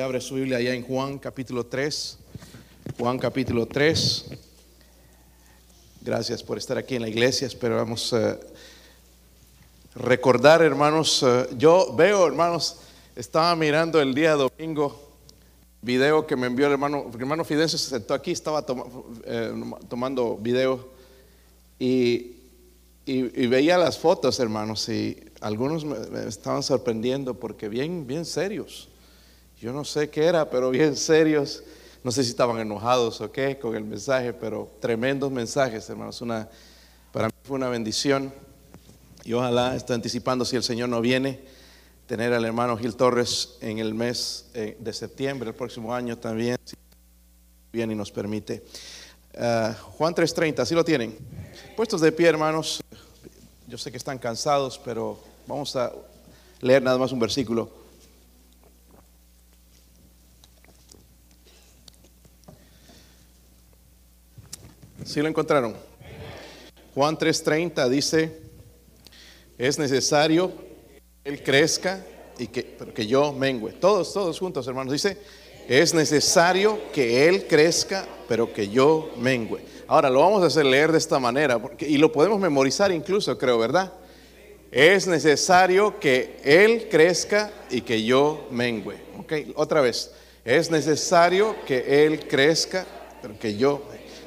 abre su Biblia allá en Juan capítulo 3. Juan capítulo 3. Gracias por estar aquí en la iglesia. Esperamos uh, recordar, hermanos. Uh, yo veo, hermanos, estaba mirando el día domingo video que me envió el hermano. El hermano Fidencio se sentó aquí, estaba toma, eh, tomando video y, y, veía las fotos, hermanos, y algunos me estaban sorprendiendo porque bien, bien serios. Yo no sé qué era, pero bien serios. No sé si estaban enojados o qué con el mensaje, pero tremendos mensajes, hermanos. Una, para mí fue una bendición. Y ojalá, está anticipando si el Señor no viene, tener al hermano Gil Torres en el mes eh, de septiembre, el próximo año también, si viene y nos permite. Uh, Juan 3:30, ¿así lo tienen? Puestos de pie, hermanos. Yo sé que están cansados, pero vamos a leer nada más un versículo. ¿Sí lo encontraron? Juan 3:30 dice, es necesario que Él crezca y que, pero que yo mengüe. Todos, todos juntos, hermanos. Dice, es necesario que Él crezca, pero que yo mengüe. Ahora lo vamos a hacer leer de esta manera, porque, y lo podemos memorizar incluso, creo, ¿verdad? Es necesario que Él crezca y que yo mengüe. Ok, otra vez. Es necesario que Él crezca, pero que yo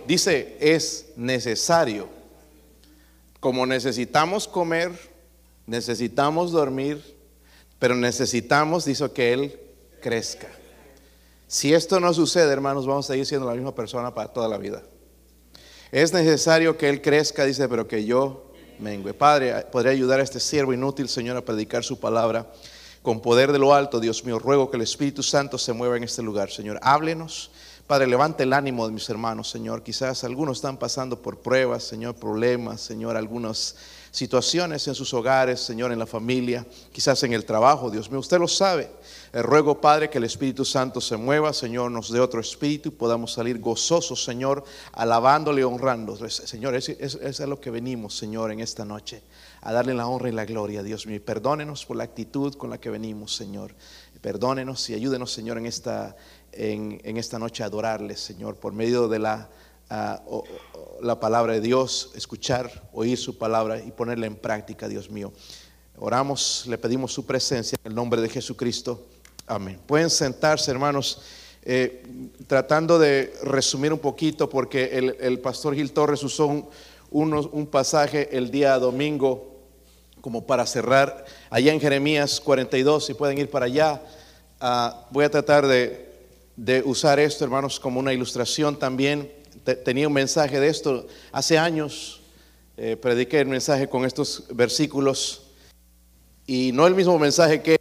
Dice, es necesario. Como necesitamos comer, necesitamos dormir, pero necesitamos, dice, que Él crezca. Si esto no sucede, hermanos, vamos a seguir siendo la misma persona para toda la vida. Es necesario que Él crezca, dice, pero que yo mengue. Padre, podría ayudar a este siervo inútil, Señor, a predicar su palabra con poder de lo alto. Dios mío, ruego que el Espíritu Santo se mueva en este lugar, Señor. Háblenos. Padre, levante el ánimo de mis hermanos, Señor. Quizás algunos están pasando por pruebas, Señor, problemas, Señor, algunas situaciones en sus hogares, Señor, en la familia, quizás en el trabajo, Dios mío, usted lo sabe. Le ruego, Padre, que el Espíritu Santo se mueva, Señor, nos dé otro espíritu y podamos salir gozosos, Señor, alabándole y honrándole. Señor, eso es, es, a lo que venimos, Señor, en esta noche, a darle la honra y la gloria, Dios mío. perdónenos por la actitud con la que venimos, Señor. Perdónenos y ayúdenos, Señor, en esta en, en esta noche adorarle, Señor, por medio de la, o, la palabra de Dios, escuchar, oír su palabra y ponerla en práctica, Dios mío. Oramos, le pedimos su presencia en el nombre de Jesucristo. Amén. Pueden sentarse, hermanos. Eh, tratando de resumir un poquito, porque el, el pastor Gil Torres usó un, un pasaje el día domingo como para cerrar allá en Jeremías 42, si pueden ir para allá. Uh, voy a tratar de de usar esto, hermanos, como una ilustración también. tenía un mensaje de esto hace años. Eh, prediqué el mensaje con estos versículos y no el mismo mensaje que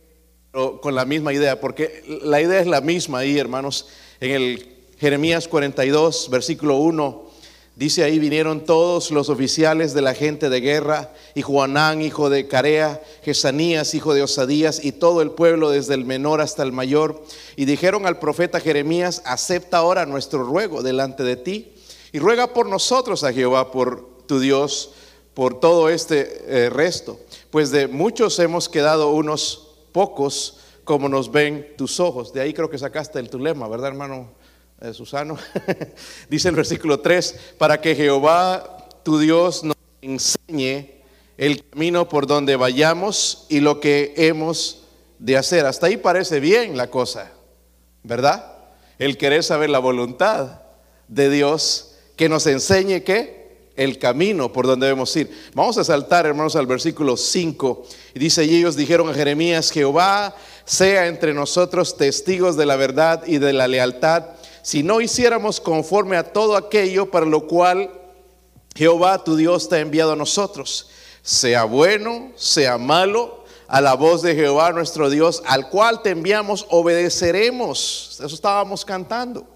pero con la misma idea, porque la idea es la misma ahí, hermanos. En el Jeremías 42, versículo 1, Dice ahí, vinieron todos los oficiales de la gente de guerra, y Juanán, hijo de Carea, Jesanías, hijo de Osadías, y todo el pueblo, desde el menor hasta el mayor, y dijeron al profeta Jeremías, acepta ahora nuestro ruego delante de ti, y ruega por nosotros a Jehová, por tu Dios, por todo este eh, resto, pues de muchos hemos quedado unos pocos, como nos ven tus ojos. De ahí creo que sacaste el tu lema, ¿verdad, hermano? Eh, Susano, dice el versículo 3, para que Jehová tu Dios nos enseñe el camino por donde vayamos y lo que hemos de hacer. Hasta ahí parece bien la cosa, ¿verdad? El querer saber la voluntad de Dios que nos enseñe qué? El camino por donde debemos ir. Vamos a saltar, hermanos, al versículo 5. Y dice, y ellos dijeron a Jeremías, Jehová sea entre nosotros testigos de la verdad y de la lealtad si no hiciéramos conforme a todo aquello para lo cual Jehová tu Dios te ha enviado a nosotros, sea bueno, sea malo, a la voz de Jehová nuestro Dios, al cual te enviamos, obedeceremos. Eso estábamos cantando.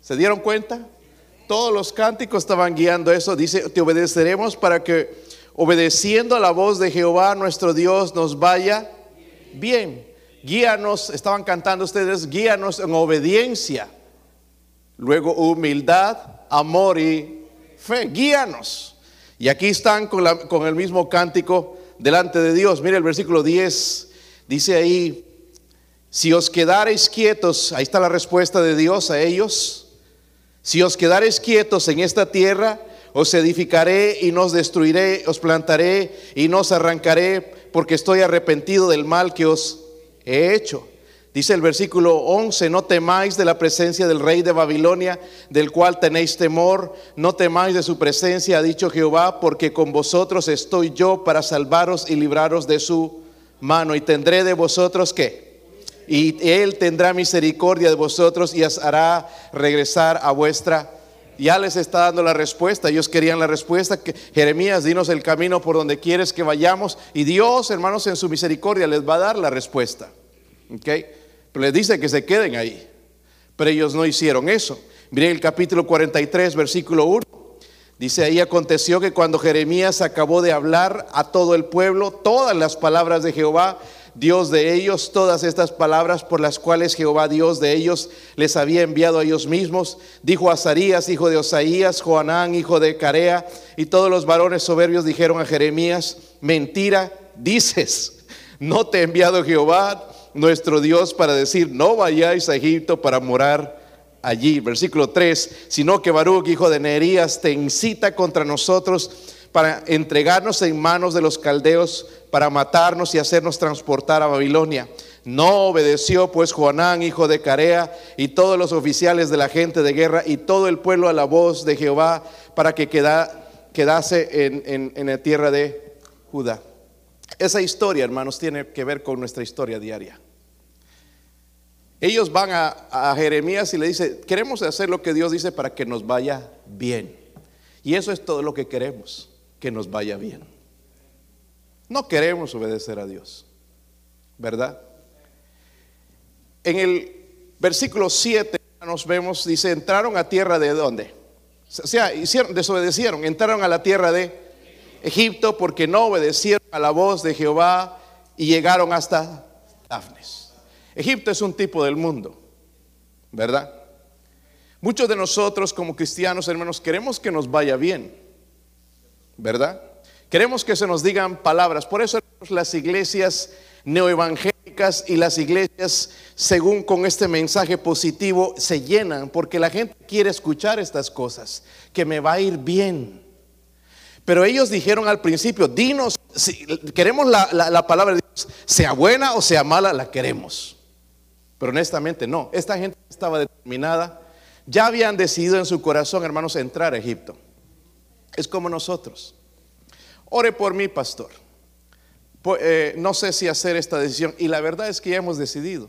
¿Se dieron cuenta? Todos los cánticos estaban guiando eso. Dice, te obedeceremos para que obedeciendo a la voz de Jehová nuestro Dios nos vaya bien. Guíanos, estaban cantando ustedes, guíanos en obediencia. Luego humildad, amor y fe. Guíanos. Y aquí están con, la, con, el mismo cántico delante de Dios. Mire el versículo 10. Dice ahí, Si os quedareis quietos, ahí está la respuesta de Dios a ellos. Si os quedareis quietos en esta tierra, os edificaré y no os destruiré, os plantaré y no os arrancaré, porque estoy arrepentido del mal que os he hecho. Dice el versículo 11, no temáis de la presencia del rey de Babilonia, del cual tenéis temor, no temáis de su presencia, ha dicho Jehová, porque con vosotros estoy yo para salvaros y libraros de su mano, y tendré de vosotros qué? Y él tendrá misericordia de vosotros y os hará regresar a vuestra ya les está dando la respuesta. Ellos querían la respuesta. Que, Jeremías, dinos el camino por donde quieres que vayamos. Y Dios, hermanos, en su misericordia les va a dar la respuesta. ¿Ok? Les dice que se queden ahí. Pero ellos no hicieron eso. Miren el capítulo 43, versículo 1. Dice ahí aconteció que cuando Jeremías acabó de hablar a todo el pueblo todas las palabras de Jehová, Dios de ellos, todas estas palabras por las cuales Jehová Dios de ellos les había enviado a ellos mismos. Dijo Azarías, hijo de Osaías, Joanán, hijo de Carea, y todos los varones soberbios dijeron a Jeremías, mentira, dices, no te ha enviado Jehová nuestro Dios para decir, no vayáis a Egipto para morar allí. Versículo 3, sino que Baruch, hijo de Neerías, te incita contra nosotros para entregarnos en manos de los caldeos para matarnos y hacernos transportar a Babilonia. No obedeció pues Juanán, hijo de Carea, y todos los oficiales de la gente de guerra y todo el pueblo a la voz de Jehová para que quedase en, en, la tierra de Judá. Esa historia, hermanos, tiene que ver con nuestra historia diaria. Ellos van a, Jeremías y le dicen, queremos hacer lo que Dios dice para que nos vaya bien. Y eso es todo lo que queremos, que nos vaya bien. No queremos obedecer a Dios, ¿verdad? En el versículo 7 nos vemos, dice, entraron a tierra de dónde? O sea, hicieron, desobedecieron, entraron a la tierra de Egipto porque no obedecieron a la voz de Jehová y llegaron hasta Dafnes. Egipto es un tipo del mundo, ¿verdad? Muchos de nosotros como cristianos, hermanos, queremos que nos vaya bien, ¿verdad? Queremos que se nos digan palabras. Por eso las iglesias neoevangélicas y las iglesias, según con este mensaje positivo, se llenan porque la gente quiere escuchar estas cosas, que me va a ir bien. Pero ellos dijeron al principio, dinos, si queremos la, la palabra de Dios, sea buena o sea mala, la queremos. Pero honestamente no, esta gente estaba determinada, ya habían decidido en su corazón, hermanos, entrar a Egipto. Es como nosotros. Ore por mí, pastor. Eh, no sé si hacer esta decisión. Y la verdad es que ya hemos decidido.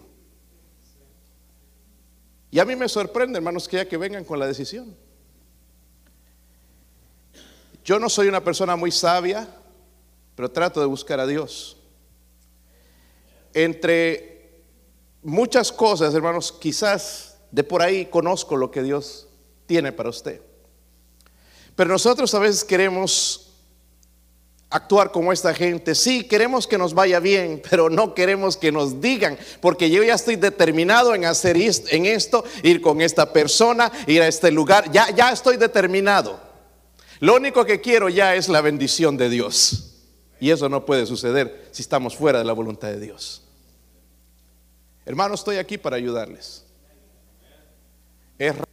Y a mí me sorprende, hermanos, que ya que vengan con la decisión. Yo no soy una persona muy sabia, pero trato de buscar a Dios. Entre muchas cosas, hermanos, quizás de por ahí conozco lo que Dios tiene para usted. Pero nosotros a veces queremos actuar como esta gente. Sí, queremos que nos vaya bien, pero no queremos que nos digan, porque yo ya estoy determinado en hacer en esto, ir con esta persona, ir a este lugar, ya, ya estoy determinado. Lo único que quiero ya es la bendición de Dios. Y eso no puede suceder si estamos fuera de la voluntad de Dios. Hermano, estoy aquí para ayudarles. Es raro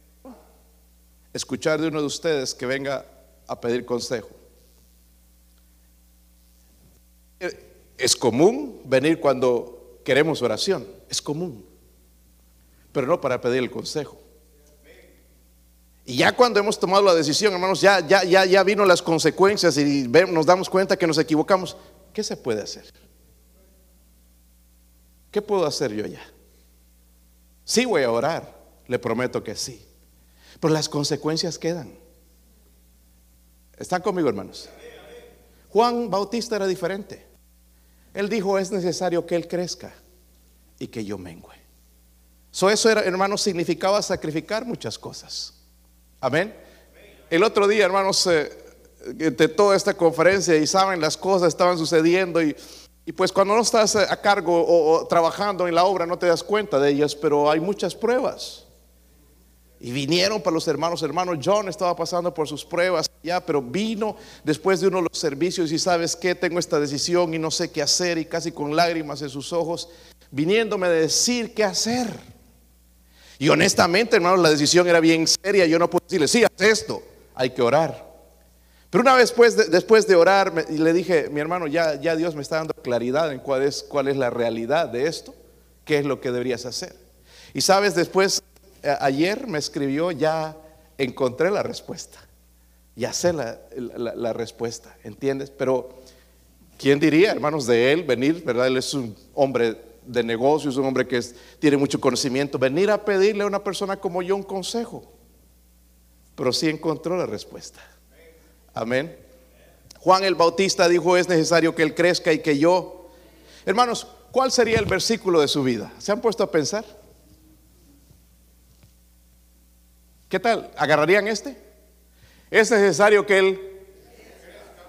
escuchar de uno de ustedes que venga a pedir consejo. Es común venir cuando queremos oración, es común, pero no para pedir el consejo. Y ya cuando hemos tomado la decisión, hermanos, ya, ya, ya, ya vino las consecuencias y nos damos cuenta que nos equivocamos. ¿Qué se puede hacer? ¿Qué puedo hacer yo ya? Sí voy a orar, le prometo que sí. Pero las consecuencias quedan. ¿Están conmigo, hermanos? Juan Bautista era diferente. Él dijo, es necesario que Él crezca y que yo mengüe. eso, era, hermanos, significaba sacrificar muchas cosas. Amén. El otro día, hermanos, eh, de toda esta conferencia y saben, las cosas estaban sucediendo y, pues cuando no estás a cargo o, trabajando en la obra no te das cuenta de ellas, pero hay muchas pruebas. Y vinieron para los hermanos, hermanos John estaba pasando por sus pruebas ya, pero vino después de uno de los servicios y sabes que tengo esta decisión y no sé qué hacer y casi con lágrimas en sus ojos viniéndome a decir qué hacer. Y honestamente, hermanos, la decisión era bien seria. Yo no puedo decirle, sí, haz esto, hay que orar. Pero una vez después de, después de orar, le dije, mi hermano, ya, Dios me está dando claridad en cuál es, la realidad de esto, qué es lo que deberías hacer. Y sabes, después, ayer me escribió, ya encontré la respuesta. Ya sé la, la respuesta, ¿entiendes? Pero, ¿quién diría, hermanos, de él venir, verdad? Él es un hombre de negocios, un hombre que tiene mucho conocimiento, venir a pedirle a una persona como yo un consejo. Pero sí encontró la respuesta. Amén. Juan el Bautista dijo, es necesario que él crezca y que yo... Hermanos, ¿cuál sería el versículo de su vida? ¿Se han puesto a pensar? ¿Qué tal? ¿Agarrarían este? Es necesario que él...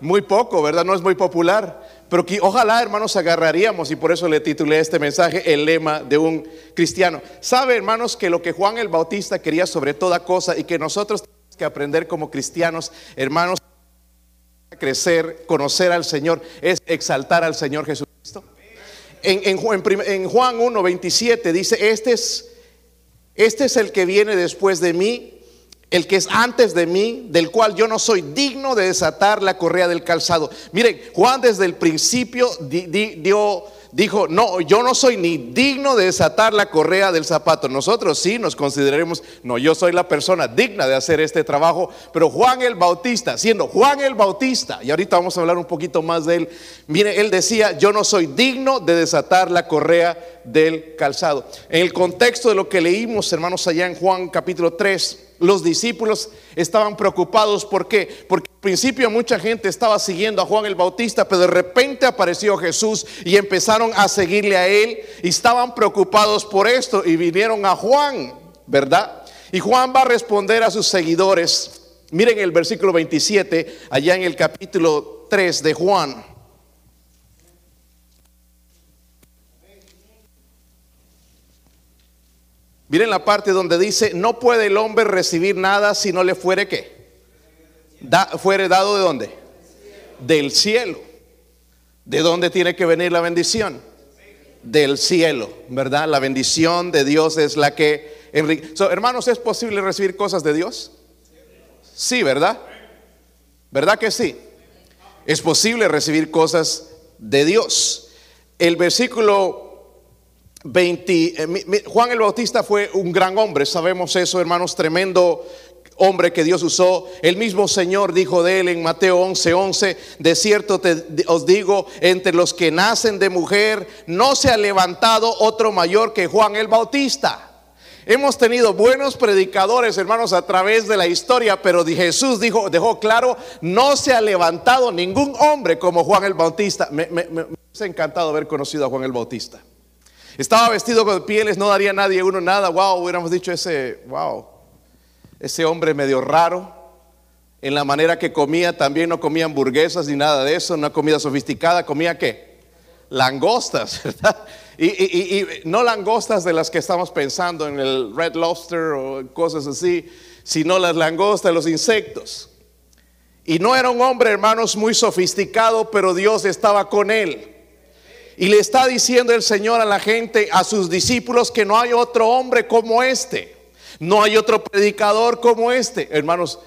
Muy poco, ¿verdad? No es muy popular. Pero que ojalá, hermanos, agarraríamos, y por eso le titulé este mensaje, el lema de un cristiano. ¿Sabe, hermanos, que lo que Juan el Bautista quería sobre toda cosa y que nosotros tenemos que aprender como cristianos, hermanos, crecer, conocer al Señor, es exaltar al Señor Jesucristo? En, en, Juan 1, 27 dice, este es, este es el que viene después de mí el que es antes de mí, del cual yo no soy digno de desatar la correa del calzado. Miren, Juan desde el principio dio dijo, no, yo no soy ni digno de desatar la correa del zapato. Nosotros sí nos consideraremos, no, yo soy la persona digna de hacer este trabajo, pero Juan el Bautista, siendo Juan el Bautista, y ahorita vamos a hablar un poquito más de él, mire, él decía, yo no soy digno de desatar la correa del calzado. En el contexto de lo que leímos, hermanos, allá en Juan capítulo 3, los discípulos estaban preocupados. ¿Por qué? Porque al principio mucha gente estaba siguiendo a Juan el Bautista, pero de repente apareció Jesús y empezaron a seguirle a él y estaban preocupados por esto y vinieron a Juan, ¿verdad? Y Juan va a responder a sus seguidores. Miren el versículo 27, allá en el capítulo 3 de Juan. Miren la parte donde dice, no puede el hombre recibir nada si no le fuere qué. Da, fuere dado de dónde? Del cielo. ¿De dónde tiene que venir la bendición? Del cielo, ¿verdad? La bendición de Dios es la que hermanos, ¿es posible recibir cosas de Dios? Sí, ¿verdad? ¿Verdad que sí? Es posible recibir cosas de Dios. El versículo 20, eh, Juan el Bautista fue un gran hombre, sabemos eso, hermanos, tremendo hombre que Dios usó. El mismo Señor dijo de él en Mateo 11, 11, de cierto os digo, entre los que nacen de mujer, no se ha levantado otro mayor que Juan el Bautista. Hemos tenido buenos predicadores, hermanos, a través de la historia, pero Jesús dijo, dejó claro, no se ha levantado ningún hombre como Juan el Bautista. Me, me ha encantado haber conocido a Juan el Bautista. Estaba vestido con pieles, no daría nadie uno nada. Wow, hubiéramos dicho ese, wow, ese hombre medio raro. En la manera que comía, también no comía hamburguesas ni nada de eso, una comida sofisticada, comía qué? Langostas, ¿verdad? Y, y, no langostas de las que estamos pensando en el Red Lobster o cosas así, sino las langostas, los insectos. Y no era un hombre, hermanos, muy sofisticado, pero Dios estaba con él. Y le está diciendo el Señor a la gente, a sus discípulos, que no hay otro hombre como este. No hay otro predicador como este. Hermanos,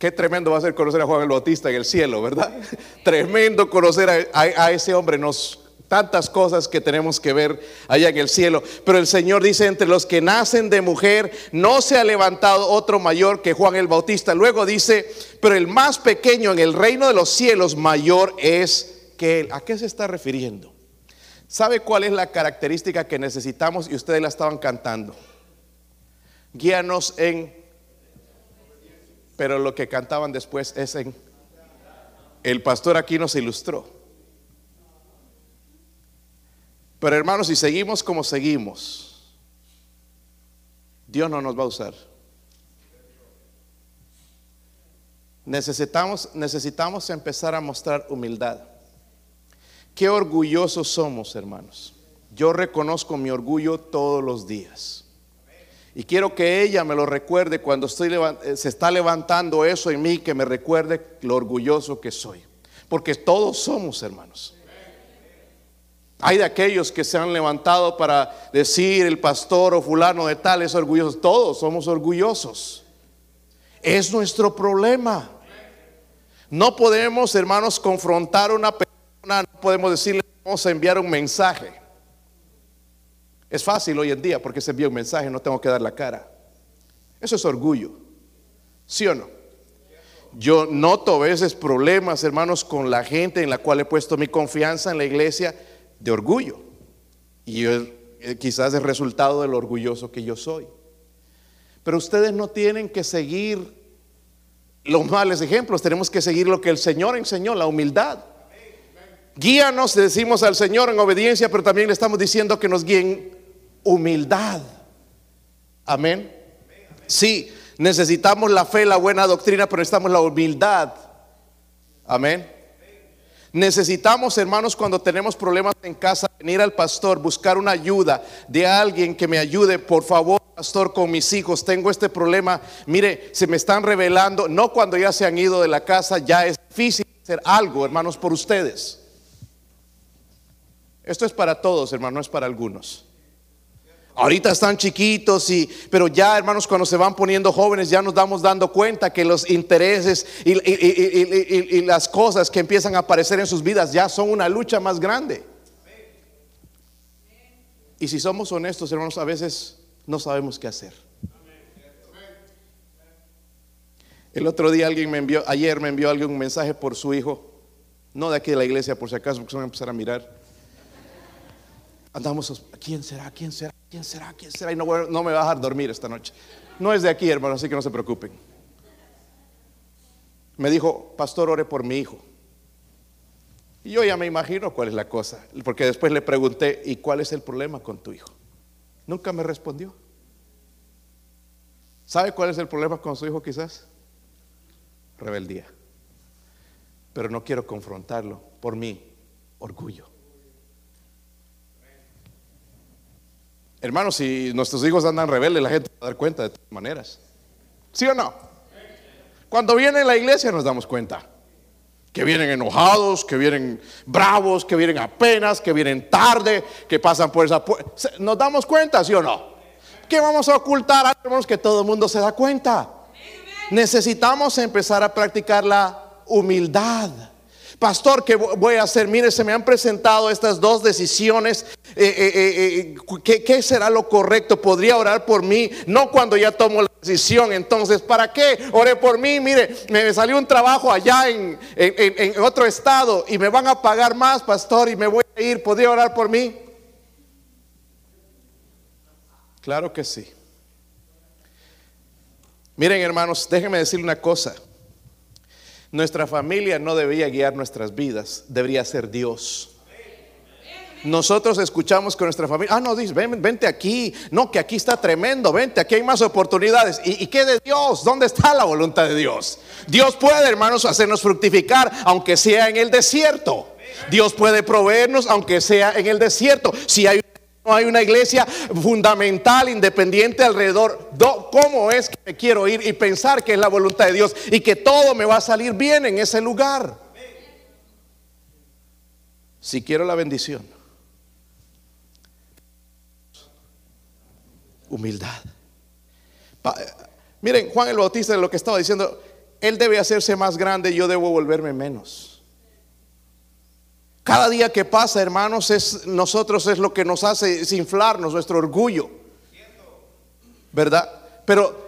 qué tremendo va a ser conocer a Juan el Bautista en el cielo, ¿verdad? tremendo conocer a, ese hombre. Nos, tantas cosas que tenemos que ver allá en el cielo. Pero el Señor dice, entre los que nacen de mujer, no se ha levantado otro mayor que Juan el Bautista. Luego dice, pero el más pequeño en el reino de los cielos mayor es que ¿A qué se está refiriendo? ¿Sabe cuál es la característica que necesitamos y ustedes la estaban cantando? Guíanos en... Pero lo que cantaban después es en... El pastor aquí nos ilustró. Pero hermanos, si seguimos como seguimos, Dios no nos va a usar. Necesitamos, necesitamos empezar a mostrar humildad. Qué orgullosos somos, hermanos. Yo reconozco mi orgullo todos los días. Y quiero que ella me lo recuerde cuando eh, se está levantando eso en mí, que me recuerde lo orgulloso que soy. Porque todos somos hermanos. Hay de aquellos que se han levantado para decir el pastor o fulano de tal es orgulloso. Todos somos orgullosos. Es nuestro problema. No podemos, hermanos, confrontar a una persona, no podemos decirle, vamos a enviar un mensaje. Es fácil hoy en día porque se envía un mensaje, no tengo que dar la cara. Eso es orgullo. ¿Sí o no? Yo noto a veces problemas, hermanos, con la gente en la cual he puesto mi confianza en la iglesia de orgullo. Y eh, quizás es resultado del orgulloso que yo soy. Pero ustedes no tienen que seguir los males ejemplos, tenemos que seguir lo que el Señor enseñó, la humildad. Guíanos, decimos al Señor en obediencia, pero también le estamos diciendo que nos guíen humildad. Amén. Sí, necesitamos la fe, la buena doctrina, pero necesitamos la humildad. Amén. Necesitamos, hermanos, cuando tenemos problemas en casa, venir al pastor, buscar una ayuda de alguien que me ayude, por favor, pastor, con mis hijos. Tengo este problema. Mire, se me están revelando, no cuando ya se han ido de la casa, ya es difícil hacer algo, hermanos, por ustedes. Esto es para todos, hermanos, no es para algunos. Ahorita están chiquitos y, pero ya hermanos, cuando se van poniendo jóvenes ya nos damos dando cuenta que los intereses y, y, las cosas que empiezan a aparecer en sus vidas ya son una lucha más grande. Y si somos honestos, hermanos, a veces no sabemos qué hacer. El otro día alguien me envió, ayer me envió alguien un mensaje por su hijo, no de aquí de la iglesia por si acaso, porque se van a empezar a mirar. Andamos, ¿quién será? ¿Quién será? ¿Quién será? ¿Quién será? Y no, me va a dejar dormir esta noche. No es de aquí, hermano, así que no se preocupen. Me dijo, pastor, ore por mi hijo. Y yo ya me imagino cuál es la cosa, porque después le pregunté, ¿y cuál es el problema con tu hijo? Nunca me respondió. ¿Sabe cuál es el problema con su hijo quizás? Rebeldía. Pero no quiero confrontarlo por mi orgullo. Hermanos, si nuestros hijos andan rebeldes, la gente va a dar cuenta de todas maneras. ¿Sí o no? Cuando vienen a la iglesia nos damos cuenta. Que vienen enojados, que vienen bravos, que vienen apenas, que vienen tarde, que pasan por esa puerta. ¿Nos damos cuenta, sí o no? ¿Qué vamos a ocultar? Hermanos, que todo el mundo se da cuenta. Necesitamos empezar a practicar la humildad. Pastor, ¿qué voy a hacer? Mire, se me han presentado estas dos decisiones. Eh, eh, eh, ¿qué, será lo correcto? ¿Podría orar por mí? No cuando ya tomo la decisión. Entonces, ¿para qué? Ore por mí. Mire, me salió un trabajo allá en, en otro estado y me van a pagar más, pastor, y me voy a ir. ¿Podría orar por mí? Claro que sí. Miren, hermanos, déjenme decirle una cosa. Nuestra familia no debería guiar nuestras vidas, debería ser Dios. Nosotros escuchamos con nuestra familia, ah, no, dice, ven, vente aquí, no, que aquí está tremendo, vente, aquí hay más oportunidades. ¿Y, ¿Y qué de Dios? ¿Dónde está la voluntad de Dios? Dios puede, hermanos, hacernos fructificar, aunque sea en el desierto. Dios puede proveernos, aunque sea en el desierto. Si hay no hay una iglesia fundamental, independiente alrededor. ¿Cómo es que me quiero ir y pensar que es la voluntad de Dios y que todo me va a salir bien en ese lugar? Si quiero la bendición, humildad. miren, Juan el Bautista, lo que estaba diciendo, él debe hacerse más grande, yo debo volverme menos. Cada día que pasa, hermanos, es nosotros es lo que nos hace inflarnos nuestro orgullo. ¿Verdad? Pero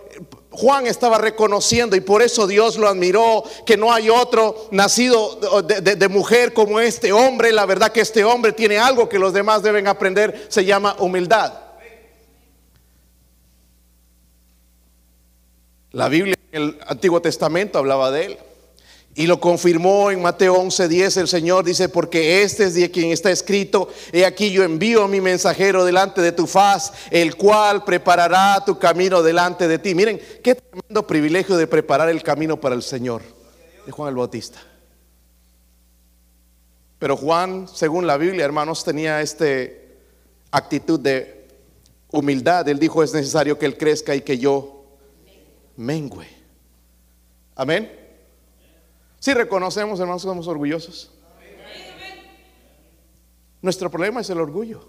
Juan estaba reconociendo y por eso Dios lo admiró, que no hay otro nacido de, de, mujer como este hombre. La verdad que este hombre tiene algo que los demás deben aprender, se llama humildad. La Biblia en el Antiguo Testamento hablaba de él. Y lo confirmó en Mateo 11:10 el Señor dice, porque este es quien está escrito, he aquí yo envío a mi mensajero delante de tu faz, el cual preparará tu camino delante de ti. Miren, qué tremendo privilegio de preparar el camino para el Señor, de Juan el Bautista. Pero Juan, según la Biblia, hermanos, tenía esta actitud de humildad. Él dijo, es necesario que Él crezca y que yo mengüe. Amén. Si reconocemos, hermanos, somos orgullosos. Nuestro problema es el orgullo.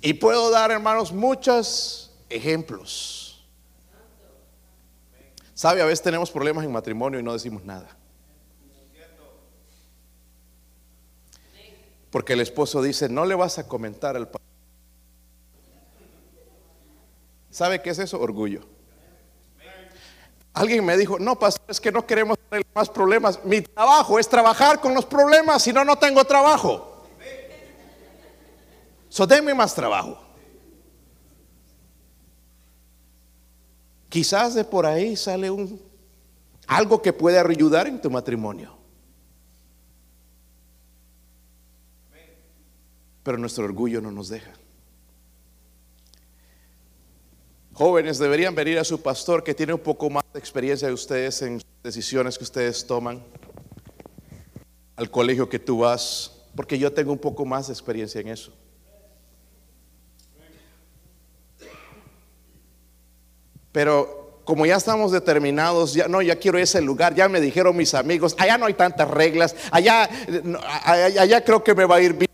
Y puedo dar, hermanos, muchos ejemplos. ¿Sabe? A veces tenemos problemas en matrimonio y no decimos nada. Porque el esposo dice, no le vas a comentar al padre. ¿Sabe qué es eso? Orgullo. Alguien me dijo, no, pastor, es que no queremos tener más problemas. Mi trabajo es trabajar con los problemas, si no, no tengo trabajo. So, denme más trabajo. Quizás de por ahí sale un algo que puede ayudar en tu matrimonio. Pero nuestro orgullo no nos deja. Jóvenes deberían venir a su pastor que tiene un poco más de experiencia de ustedes en decisiones que ustedes toman, al colegio que tú vas, porque yo tengo un poco más de experiencia en eso. Pero como ya estamos determinados, ya no, ya quiero ese lugar, ya me dijeron mis amigos, allá no hay tantas reglas, allá, allá, creo que me va a ir bien.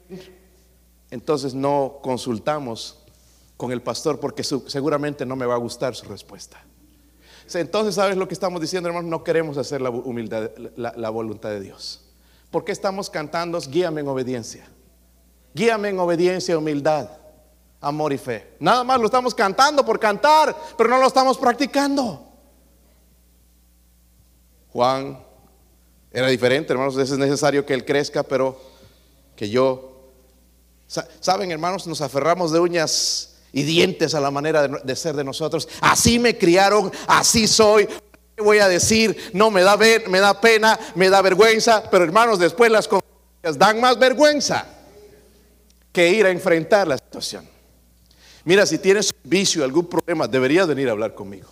Entonces no consultamos con el pastor porque seguramente no me va a gustar su respuesta. Entonces, ¿sabes lo que estamos diciendo, hermanos? No queremos hacer la, humildad, la, voluntad de Dios. ¿Por qué estamos cantando? Guíame en obediencia. Guíame en obediencia, humildad amor y fe. Nada más lo estamos cantando por cantar, pero no lo estamos practicando. Juan era diferente, hermanos, es necesario que él crezca, pero que yo... Saben, hermanos, nos aferramos de uñas y dientes a la manera de, ser de nosotros. Así me criaron, así soy. ¿Qué voy a decir? No me da, me da pena, me da vergüenza, pero hermanos, después las cosas dan más vergüenza que ir a enfrentar la situación. Mira, si tienes un vicio, algún problema, deberías venir a hablar conmigo.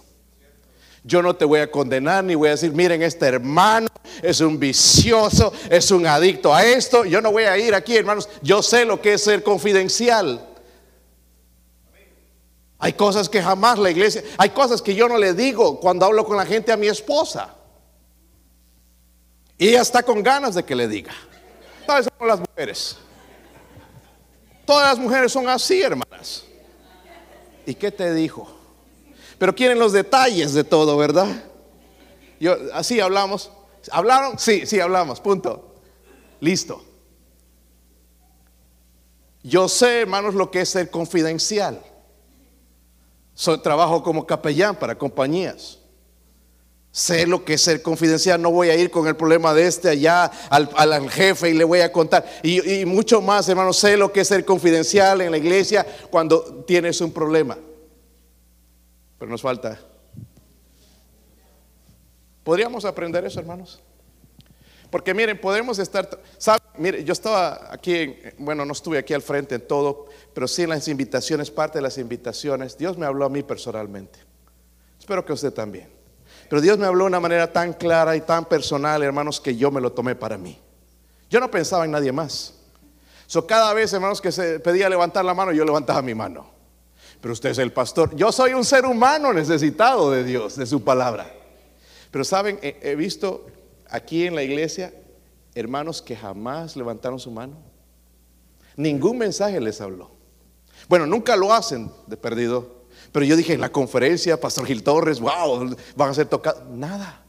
Yo no te voy a condenar ni voy a decir, miren, este hermano es un vicioso, es un adicto a esto. Yo no voy a ir aquí, hermanos. Yo sé lo que es ser confidencial. Hay cosas que jamás la iglesia, hay cosas que yo no le digo cuando hablo con la gente a mi esposa. Y ella está con ganas de que le diga. ¿Sabes son las mujeres? Todas las mujeres son así, hermanas. ¿Y qué te dijo? Pero quieren los detalles de todo, ¿verdad? Yo, así hablamos. ¿Hablaron? Sí, sí, hablamos, punto. Listo. Yo sé, hermanos, lo que es ser confidencial. Trabajo como capellán para compañías. Sé lo que es ser confidencial. No voy a ir con el problema de este allá al, jefe y le voy a contar. Y, y, mucho más, hermanos, sé lo que es ser confidencial en la iglesia cuando tienes un problema. Pero nos falta. ¿Podríamos aprender eso, hermanos? Porque miren, podemos estar, ¿sabe? Mire, yo estaba aquí, bueno, no estuve aquí al frente en todo, pero sí en las invitaciones, parte de las invitaciones, Dios me habló a mí personalmente. Espero que usted también. Pero Dios me habló de una manera tan clara y tan personal, hermanos, que yo me lo tomé para mí. Yo no pensaba en nadie más. So, cada vez, hermanos, que se pedía levantar la mano, yo levantaba mi mano. Pero usted es el pastor. Yo soy un ser humano necesitado de Dios, de su palabra. Pero saben, he visto aquí en la iglesia hermanos que jamás levantaron su mano. Ningún mensaje les habló. Bueno, nunca lo hacen de perdido. Pero yo dije en la conferencia, Pastor Gil Torres, wow, van a ser tocados. Nada.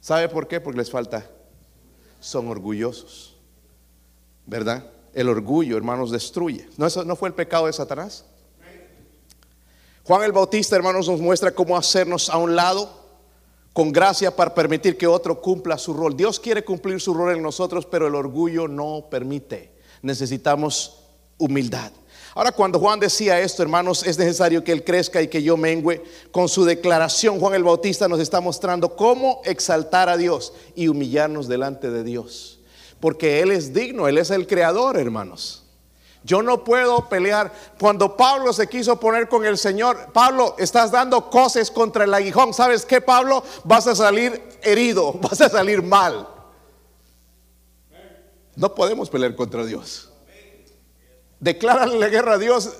¿Sabe por qué? Porque les falta. Son orgullosos. ¿Verdad? El orgullo, hermanos, destruye. ¿No, eso, ¿No fue el pecado de Satanás? Juan el Bautista, hermanos, nos muestra cómo hacernos a un lado con gracia para permitir que otro cumpla su rol. Dios quiere cumplir su rol en nosotros, pero el orgullo no permite. Necesitamos humildad. Ahora, cuando Juan decía esto, hermanos, es necesario que Él crezca y que yo mengüe. Con su declaración, Juan el Bautista nos está mostrando cómo exaltar a Dios y humillarnos delante de Dios. Porque Él es digno, Él es el creador, hermanos. Yo no puedo pelear. Cuando Pablo se quiso poner con el Señor, Pablo, estás dando cosas contra el aguijón. ¿Sabes qué, Pablo? Vas a salir herido, vas a salir mal. No podemos pelear contra Dios declárale la guerra a Dios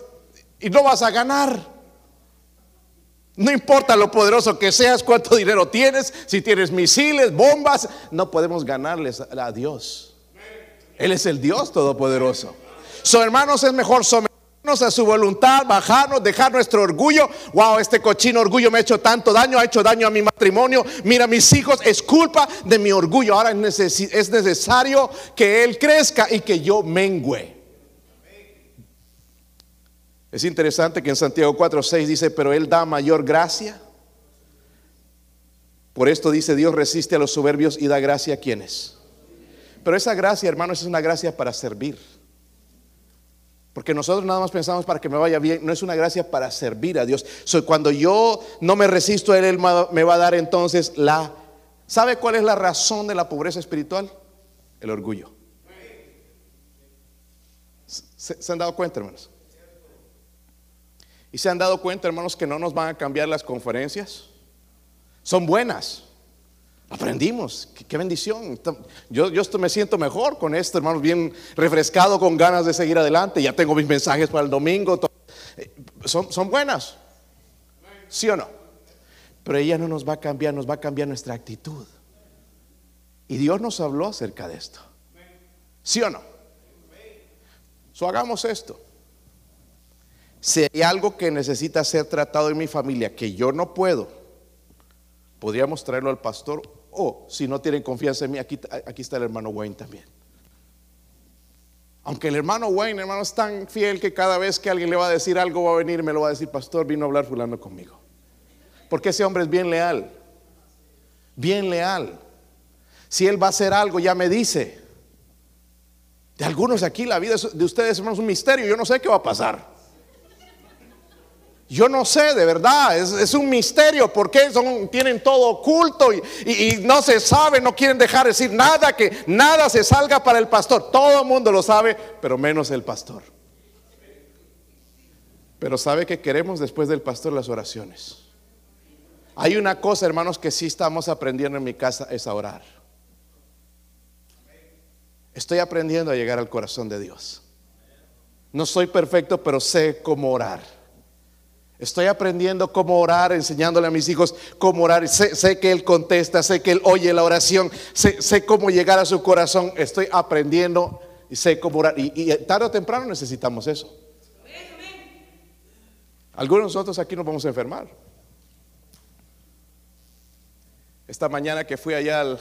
y no vas a ganar. No importa lo poderoso que seas, cuánto dinero tienes, si tienes misiles, bombas, no podemos ganarles a Dios. Él es el Dios Todopoderoso. So, hermanos, es mejor someternos a su voluntad, bajarnos, dejar nuestro orgullo. Wow, este cochino orgullo me ha hecho tanto daño, ha hecho daño a mi matrimonio. Mira, mis hijos, es culpa de mi orgullo. Ahora es necesario que Él crezca y que yo mengüe. Es interesante que en Santiago 4:6 dice, pero Él da mayor gracia. Por esto dice Dios resiste a los soberbios y da gracia a quienes. Pero esa gracia, hermanos, es una gracia para servir. Porque nosotros nada más pensamos para que me vaya bien, no es una gracia para servir a Dios. cuando yo no me resisto Él, Él me va a dar entonces la... ¿Sabe cuál es la razón de la pobreza espiritual? El orgullo. ¿Se, han dado cuenta, hermanos? ¿Y se han dado cuenta, hermanos, que no nos van a cambiar las conferencias? Son buenas. Aprendimos, qué, bendición. Yo, yo me siento mejor con esto, hermanos, bien refrescado, con ganas de seguir adelante. Ya tengo mis mensajes para el domingo. Eh, son, son buenas, ¿sí o no? Pero ella no nos va a cambiar, nos va a cambiar nuestra actitud. Y Dios nos habló acerca de esto. ¿Sí o no? So, hagamos esto. Si hay algo que necesita ser tratado en mi familia que yo no puedo, podríamos traerlo al pastor o si no tienen confianza en mí, aquí, aquí está el hermano Wayne también. Aunque el hermano Wayne, hermano, es tan fiel que cada vez que alguien le va a decir algo va a venir y me lo va a decir, pastor, vino a hablar fulano conmigo. Porque ese hombre es bien leal. Bien leal. Si él va a hacer algo, ya me dice. De algunos aquí la vida de ustedes hermanos, es un misterio. Yo no sé qué va a pasar. Yo no sé, de verdad, es, un misterio porque son, tienen todo oculto y, no se sabe, no quieren dejar decir nada, que nada se salga para el pastor. Todo el mundo lo sabe, pero menos el pastor. Pero sabe que queremos después del pastor las oraciones. Hay una cosa, hermanos, que sí estamos aprendiendo en mi casa, es a orar. Estoy aprendiendo a llegar al corazón de Dios. No soy perfecto, pero sé cómo orar. Estoy aprendiendo cómo orar, enseñándole a mis hijos cómo orar. Sé, que Él contesta, sé que Él oye la oración, sé, cómo llegar a su corazón. Estoy aprendiendo y sé cómo orar. Y, tarde o temprano necesitamos eso. Algunos de nosotros aquí nos vamos a enfermar. Esta mañana que fui allá al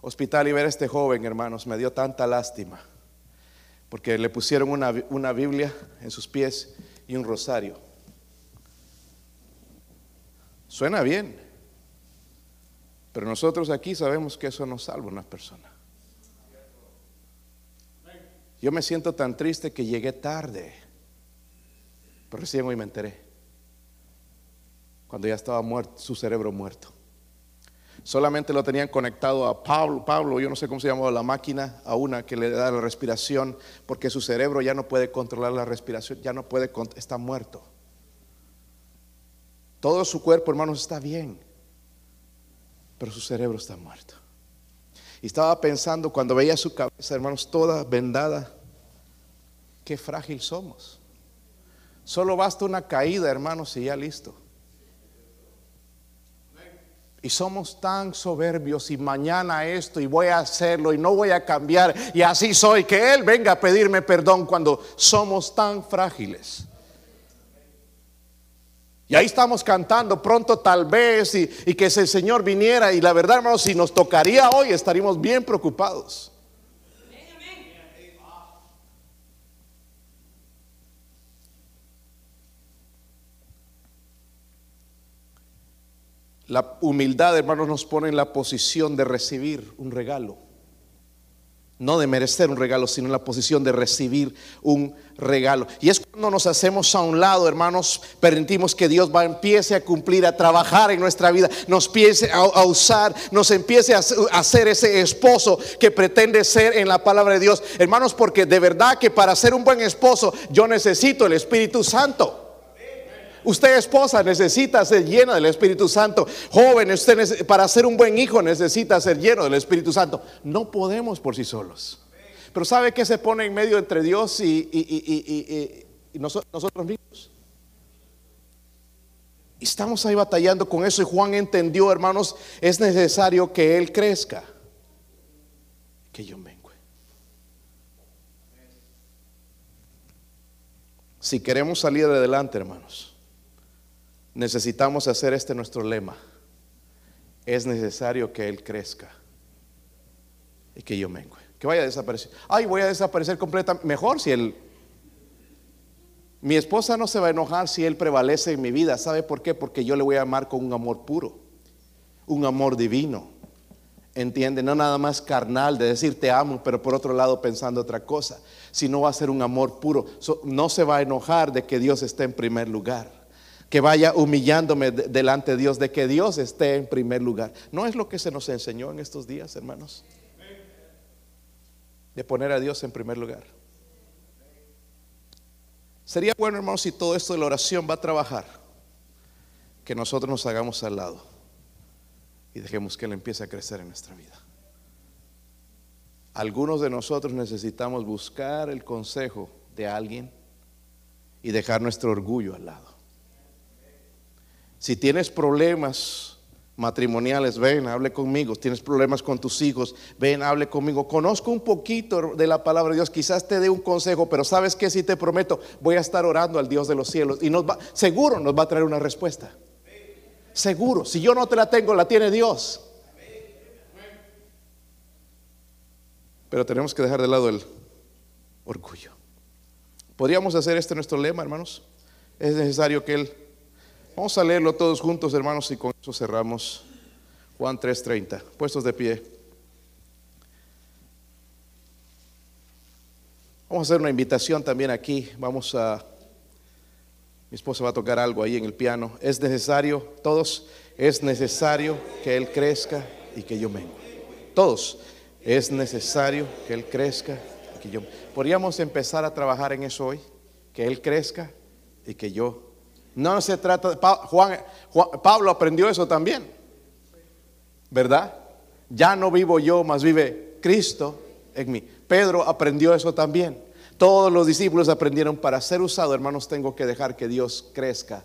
hospital y ver a este joven, hermanos, me dio tanta lástima. Porque le pusieron una, una Biblia en sus pies y un rosario. Suena bien, pero nosotros aquí sabemos que eso no salva a una persona. Yo me siento tan triste que llegué tarde, pero recién hoy me enteré, cuando ya estaba muerto, su cerebro muerto. Solamente lo tenían conectado a Pablo, Pablo, yo no sé cómo se llamaba la máquina, a una que le da la respiración, porque su cerebro ya no puede controlar la respiración, ya no puede, está muerto. Todo su cuerpo, hermanos, está bien, pero su cerebro está muerto. Y estaba pensando cuando veía su cabeza, hermanos, toda vendada, qué frágil somos. Solo basta una caída, hermanos, y ya listo. Y somos tan soberbios y mañana esto y voy a hacerlo y no voy a cambiar y así soy, que Él venga a pedirme perdón cuando somos tan frágiles. Y ahí estamos cantando pronto tal vez y, que ese Señor viniera. Y la verdad, hermanos, si nos tocaría hoy estaríamos bien preocupados. La humildad, hermanos, nos pone en la posición de recibir un regalo no de merecer un regalo, sino en la posición de recibir un regalo. Y es cuando nos hacemos a un lado, hermanos, permitimos que Dios va, empiece a cumplir, a trabajar en nuestra vida, nos empiece a, usar, nos empiece a, a ser ese esposo que pretende ser en la palabra de Dios. Hermanos, porque de verdad que para ser un buen esposo yo necesito el Espíritu Santo. Usted esposa necesita ser llena del Espíritu Santo. Joven, usted para ser un buen hijo necesita ser lleno del Espíritu Santo. No podemos por sí solos. Pero ¿sabe qué se pone en medio entre Dios y, y, y, y nosotros mismos? Estamos ahí batallando con eso y Juan entendió, hermanos, es necesario que Él crezca, que yo mengue. Si queremos salir adelante, hermanos, necesitamos hacer este nuestro lema. Es necesario que Él crezca y que yo mengue. Que vaya a desaparecer. Ay, voy a desaparecer completamente. Mejor si Él... Mi esposa no se va a enojar si Él prevalece en mi vida. ¿Sabe por qué? Porque yo le voy a amar con un amor puro, un amor divino. Entiende, no nada más carnal de decir te amo, pero por otro lado pensando otra cosa, sino va a ser un amor puro. no se va a enojar de que Dios esté en primer lugar, que vaya humillándome delante de Dios, de que Dios esté en primer lugar. ¿No es lo que se nos enseñó en estos días, hermanos? De poner a Dios en primer lugar. Sería bueno, hermanos, si todo esto de la oración va a trabajar, que nosotros nos hagamos al lado y dejemos que Él empiece a crecer en nuestra vida. Algunos de nosotros necesitamos buscar el consejo de alguien y dejar nuestro orgullo al lado. Si tienes problemas matrimoniales, ven, hable conmigo. Tienes problemas con tus hijos, ven, hable conmigo. Conozco un poquito de la palabra de Dios, quizás te dé un consejo, pero sabes que si te prometo, voy a estar orando al Dios de los cielos y nos va, seguro nos va a traer una respuesta. Seguro, si yo no te la tengo, la tiene Dios. Pero tenemos que dejar de lado el orgullo. ¿Podríamos hacer este nuestro lema, hermanos? Es necesario que Él Vamos a leerlo todos juntos, hermanos, y con eso cerramos. Juan 3:30. Puestos de pie. Vamos a hacer una invitación también aquí. Vamos a... Mi esposa va a tocar algo ahí en el piano. Es necesario, todos, es necesario que Él crezca y que yo mengue. Todos, es necesario que Él crezca y que yo... Podríamos empezar a trabajar en eso hoy, que Él crezca y que yo no se trata de Juan, Pablo aprendió eso también. ¿Verdad? Ya no vivo yo, más vive Cristo en mí. Pedro aprendió eso también. Todos los discípulos aprendieron para ser usado, hermanos, tengo que dejar que Dios crezca